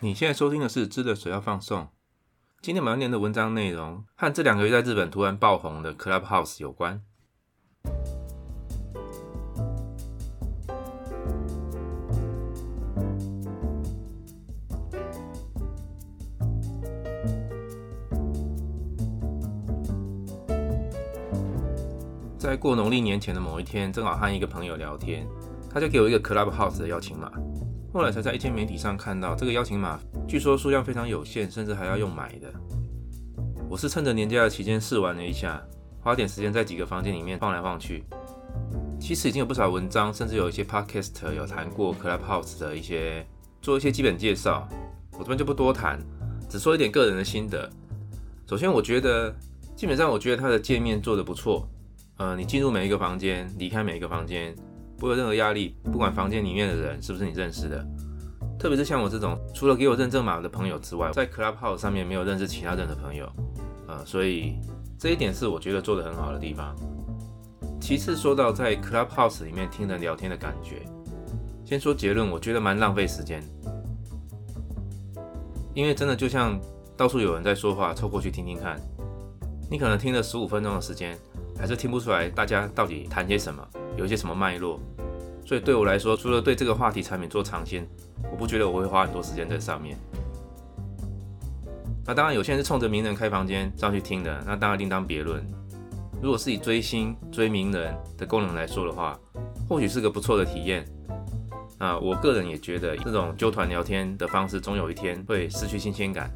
你现在收听的是《知的水要放送》。今天我们要念的文章内容和这两个月在日本突然爆红的 Clubhouse 有关。在过农历年前的某一天，正好和一个朋友聊天，他就给我一个 Clubhouse 的邀请码。后来才在一些媒体上看到这个邀请码，据说数量非常有限，甚至还要用买的。我是趁着年假的期间试玩了一下，花点时间在几个房间里面晃来晃去。其实已经有不少文章，甚至有一些 podcast 有谈过 Clubhouse 的一些做一些基本介绍，我这边就不多谈，只说一点个人的心得。首先，我觉得基本上我觉得它的界面做的不错。呃，你进入每一个房间，离开每一个房间。不会有任何压力，不管房间里面的人是不是你认识的，特别是像我这种除了给我认证码的朋友之外，在 Clubhouse 上面没有认识其他人的朋友，呃，所以这一点是我觉得做的很好的地方。其次说到在 Clubhouse 里面听人聊天的感觉，先说结论，我觉得蛮浪费时间，因为真的就像到处有人在说话，凑过去听听看，你可能听了十五分钟的时间，还是听不出来大家到底谈些什么。有一些什么脉络，所以对我来说，除了对这个话题产品做尝鲜，我不觉得我会花很多时间在上面。那当然，有些人是冲着名人开房间上去听的，那当然另当别论。如果是以追星、追名人的功能来说的话，或许是个不错的体验。啊，我个人也觉得这种纠团聊天的方式，总有一天会失去新鲜感，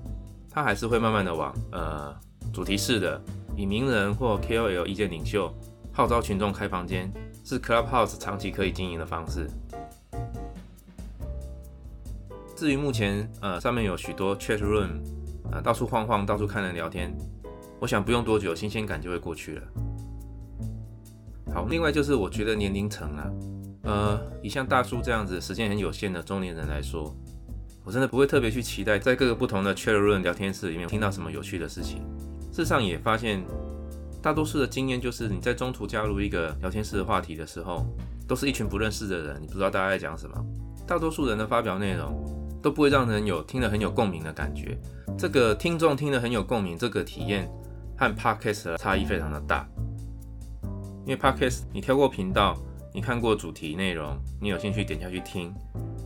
它还是会慢慢的往呃主题式的，以名人或 KOL 意见领袖号召群众开房间。是 Clubhouse 长期可以经营的方式。至于目前，呃，上面有许多 Chat Room，啊，到处晃晃，到处看人聊天，我想不用多久，新鲜感就会过去了。好，另外就是我觉得年龄层啊，呃，以像大叔这样子时间很有限的中年人来说，我真的不会特别去期待在各个不同的 Chat Room 聊天室里面听到什么有趣的事情。事实上也发现。大多数的经验就是，你在中途加入一个聊天室的话题的时候，都是一群不认识的人，你不知道大家在讲什么。大多数人的发表内容都不会让人有听了很有共鸣的感觉。这个听众听了很有共鸣，这个体验和 podcast 的差异非常的大。因为 podcast 你跳过频道，你看过主题内容，你有兴趣点下去听，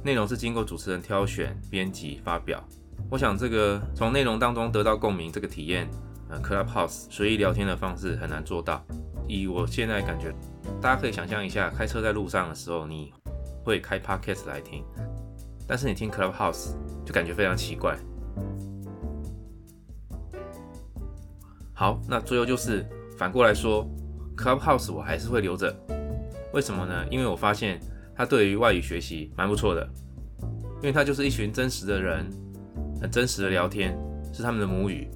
内容是经过主持人挑选、编辑、发表。我想这个从内容当中得到共鸣这个体验。呃，Clubhouse 随意聊天的方式很难做到。以我现在感觉，大家可以想象一下，开车在路上的时候，你会开 Podcast 来听，但是你听 Clubhouse 就感觉非常奇怪。好，那最后就是反过来说，Clubhouse 我还是会留着。为什么呢？因为我发现它对于外语学习蛮不错的，因为它就是一群真实的人，很真实的聊天，是他们的母语。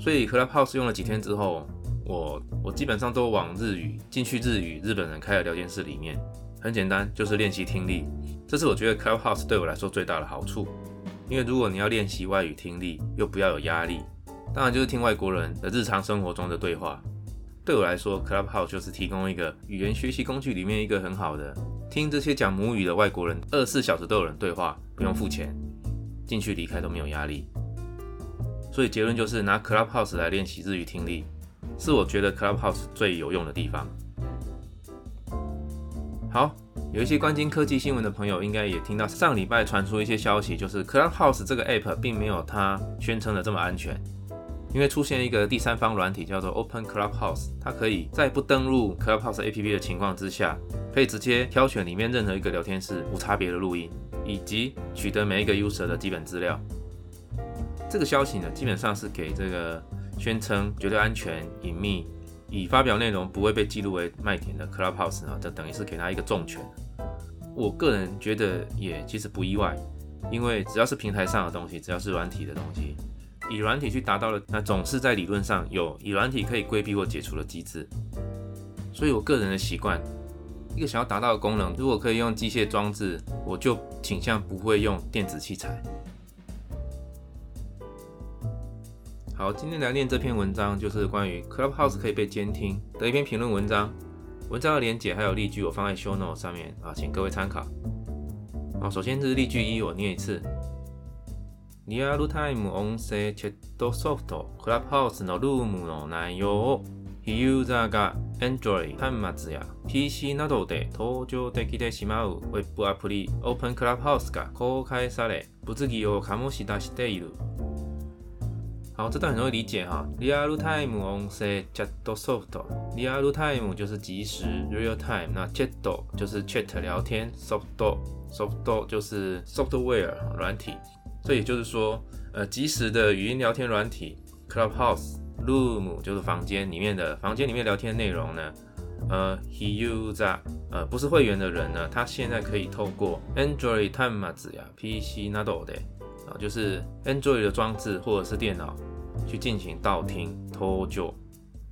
所以 Clubhouse 用了几天之后，我我基本上都往日语进去日语日本人开的聊天室里面，很简单，就是练习听力。这是我觉得 Clubhouse 对我来说最大的好处。因为如果你要练习外语听力，又不要有压力，当然就是听外国人的日常生活中的对话。对我来说，Clubhouse 就是提供一个语言学习工具里面一个很好的，听这些讲母语的外国人二十四小时都有人对话，不用付钱，进去离开都没有压力。所以结论就是拿 Clubhouse 来练习日语听力，是我觉得 Clubhouse 最有用的地方。好，有一些关心科技新闻的朋友应该也听到上礼拜传出一些消息，就是 Clubhouse 这个 App 并没有它宣称的这么安全，因为出现一个第三方软体叫做 Open Clubhouse，它可以在不登录 Clubhouse App 的情况之下，可以直接挑选里面任何一个聊天室无差别的录音，以及取得每一个 user 的基本资料。这个消息呢，基本上是给这个宣称绝对安全、隐秘、以发表内容不会被记录为麦田的 Clubhouse 呢，这等于是给他一个重拳。我个人觉得也其实不意外，因为只要是平台上的东西，只要是软体的东西，以软体去达到了，那总是在理论上有以软体可以规避或解除的机制。所以我个人的习惯，一个想要达到的功能，如果可以用机械装置，我就倾向不会用电子器材。好，今天来念这篇文章，就是关于 Clubhouse 可以被监听的一篇评论文章。文章的连结还有例句，我放在 Show Note 上面啊，请各位参考。好，首先是例句一，我念一次。 リアルタイム音声チャットソフトクラブハウスのルームの内容を非ユーザーが Android 端末や PC などで登場できてしまう Web アプリ Open Clubhouse が公開され、物議を醸し出している。 好，这段很容易理解哈。Real time 音声 chat soft，Real time 就是即时 real time，那 chat 就是 chat 聊天，soft soft 就是 software 软体。所以也就是说，呃，即时的语音聊天软体 Clubhouse Room 就是房间里面的房间里面聊天内容呢。呃，He user 呃不是会员的人呢，他现在可以透过 Android 端末呀 PC などで啊，就是 Android 的装置或者是电脑。 去进行道听途就。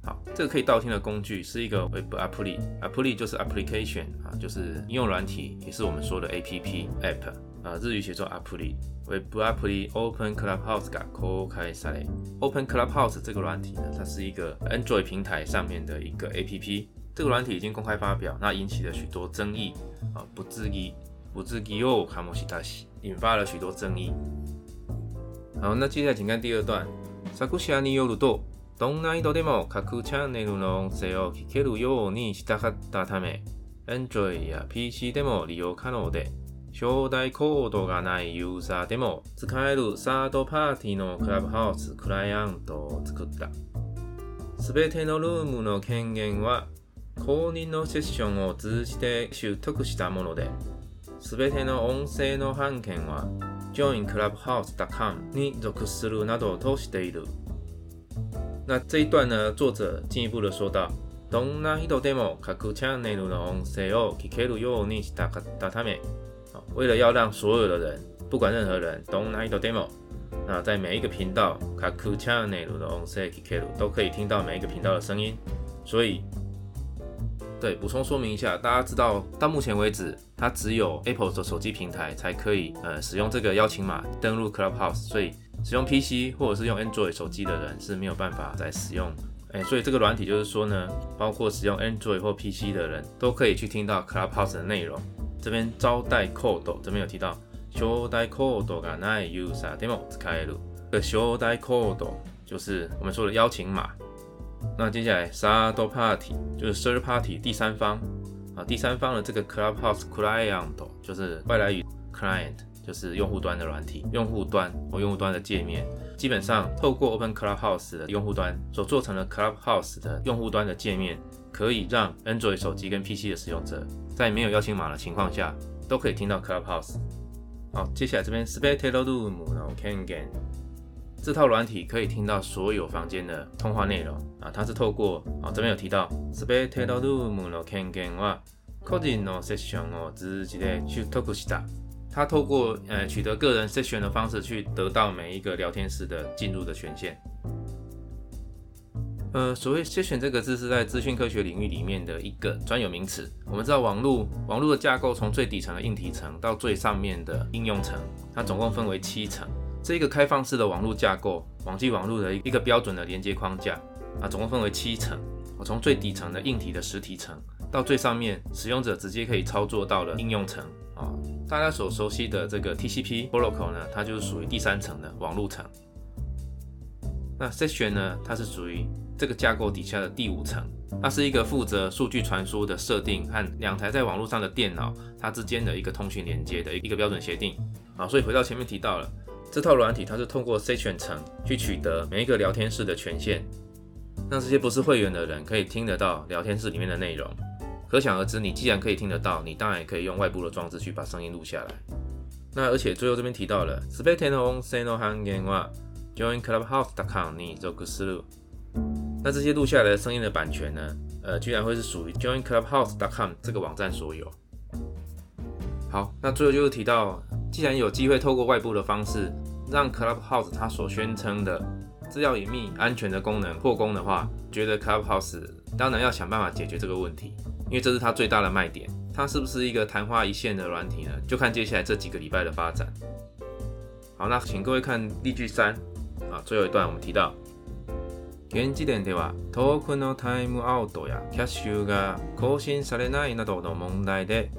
好，这个可以道听的工具是一个 Web App，App 就是 Application 啊，就是应用软体，也是我们说的 App App 啊，日语写作 App。Web App Open Clubhouse が公開され，Open Clubhouse 这个软体呢，它是一个 Android 平台上面的一个 App，这个软体已经公开发表，那引起了许多争议啊，不质疑，不质疑哦，卡莫西达西，引发了许多争议。好，那接下来请看第二段。 作者によると、どんな人でも各チャンネルの音声を聞けるようにしたかったため、Android や PC でも利用可能で、招待コードがないユーザーでも使えるサードパーティーのクラブハウスクライアントを作った。すべてのルームの権限は公認のセッションを通じて習得したもので、すべての音声の版権は joinclubhouse.com に属するなどを通している。那这一段呢，作者进一步的说到，どんな人でも各チャンネルの音声を聞けるようにしたかったため、为了要让所有的人，不管任何人，どんな人でも，那在每一个频道各チャンネルの音声聞ける都可以听到每一个频道的声音，所以。 对，补充说明一下，大家知道，到目前为止，它只有 Apple 的手机平台才可以呃使用这个邀请码登录 Clubhouse，所以使用 PC 或者是用 Android 手机的人是没有办法再使用。哎，所以这个软体就是说呢，包括使用 Android 或 PC 的人都可以去听到 Clubhouse 的内容。这边招待 code 这边有提到，招待 code がないユーザーでも使える。这招待 code 就是我们说的邀请码。 那接下来，third party 就是 third party 第三方啊，第三方的这个 Clubhouse Client 就是外来语 Client，就是用户端的软体，用户端或用户端的界面，基本上透过 Open Clubhouse 的用户端所做成的 Clubhouse 的用户端的界面，可以让 Android 手机跟 PC 的使用者在没有邀请码的情况下，都可以听到 Clubhouse。好，接下来这边 Spectator Room 然后 Can Gain。这套软体可以听到所有房间的通话内容啊，它是透过啊这边有提到 s p e c t a t o room の権限は個人のセッションを通じて取得した。它透过呃取得个人 session 的方式去得到每一个聊天室的进入的权限。呃，所谓 session 这个字是在资讯科学领域里面的一个专有名词。我们知道网络网络的架构从最底层的硬体层到最上面的应用层，它总共分为七层。 这个开放式的网络架构，网际网络的一个标准的连接框架啊，总共分为七层。我从最底层的硬体的实体层，到最上面使用者直接可以操作到了应用层啊。大家所熟悉的这个 TCP protocol 呢，它就是属于第三层的网络层。那 session 呢，它是属于这个架构底下的第五层，它是一个负责数据传输的设定和两台在网络上的电脑它之间的一个通讯连接的一个标准协定啊。所以回到前面提到了。这套软体它是通过 session 层去取得每一个聊天室的权限，让这些不是会员的人可以听得到聊天室里面的内容。可想而知，你既然可以听得到，你当然也可以用外部的装置去把声音录下来。那而且最后这边提到了 s p e c t a t o n s e n o hangen wa join clubhouse.com 你做个思路。那这些录下来的声音的版权呢？呃，居然会是属于 join clubhouse.com 这个网站所有。好，那最后就是提到。既然有机会透过外部的方式让 Clubhouse 它所宣称的资料隐秘、安全的功能破功的话，觉得 Clubhouse 当然要想办法解决这个问题，因为这是它最大的卖点。它是不是一个昙花一现的软体呢？就看接下来这几个礼拜的发展。好，那请各位看例句三啊，最后一段我们提到，現時点ではトークのタイムアウトやキャッシュが更新されないなどの問題で。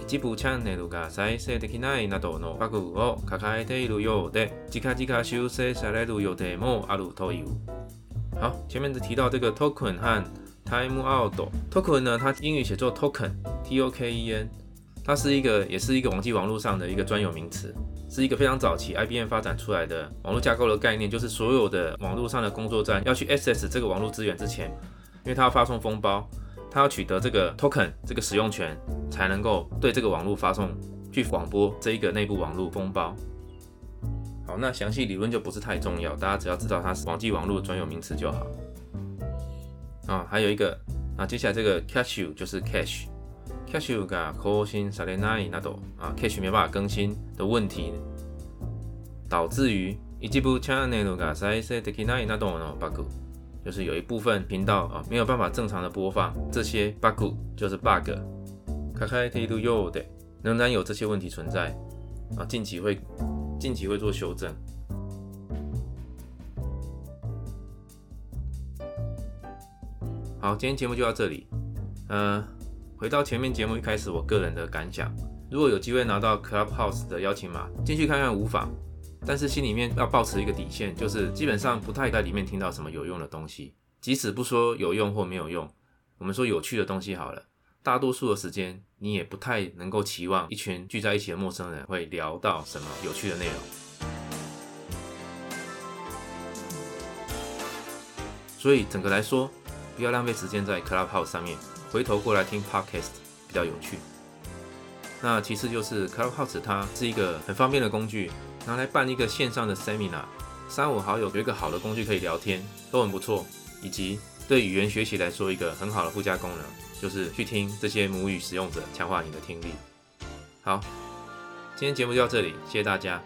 一部チャンネルが再生できないなどのバグを抱えているようで、近々修正される予定もあるという。好，前面提到这个 token 和 time out。token 呢，它英语写作 token，t o k e n，它是一个，也是一个网际网络上的一个专有名词，是一个非常早期 IBM 发展出来的网络架构的概念，就是所有的网络上的工作站要去 access 这个网络资源之前，因为它要发送封包， 它要取得这个 token 这个使用权，才能够对这个网络发送去广播这一个内部网络封包。好，那详细理论就不是太重要，大家只要知道它是网际网络专有名词就好。啊，还有一个啊，接下来这个 cache 就是 cache，cache が更新されないなど啊，cache 没办法更新的问题，导致于一部チャンネルが再生できないなどの bug， 就是有一部分频道啊没有办法正常的播放，这些 bug 就是 bug，抱えているようで仍然有这些问题存在啊，近期会。近期会做修正。好，今天节目就到这里。呃，回到前面节目一开始我个人的感想，如果有机会拿到 Clubhouse 的邀请码进去看看无妨， 但是心里面要保持一个底线，就是基本上不太在里面听到什么有用的东西。即使不说有用或没有用，我们说有趣的东西好了。大多数的时间，你也不太能够期望一群聚在一起的陌生人会聊到什么有趣的内容。所以整个来说，不要浪费时间在 Clubhouse 上面，回头过来听 Podcast 比较有趣。那其次就是 Clubhouse 它是一个很方便的工具，拿来办一个线上的 Seminar，三五好友有一个好的工具可以聊天，都很不错，以及对语言学习来说一个很好的附加功能。就是去听这些母语使用者，强化你的听力。好，今天节目就到这里，谢谢大家。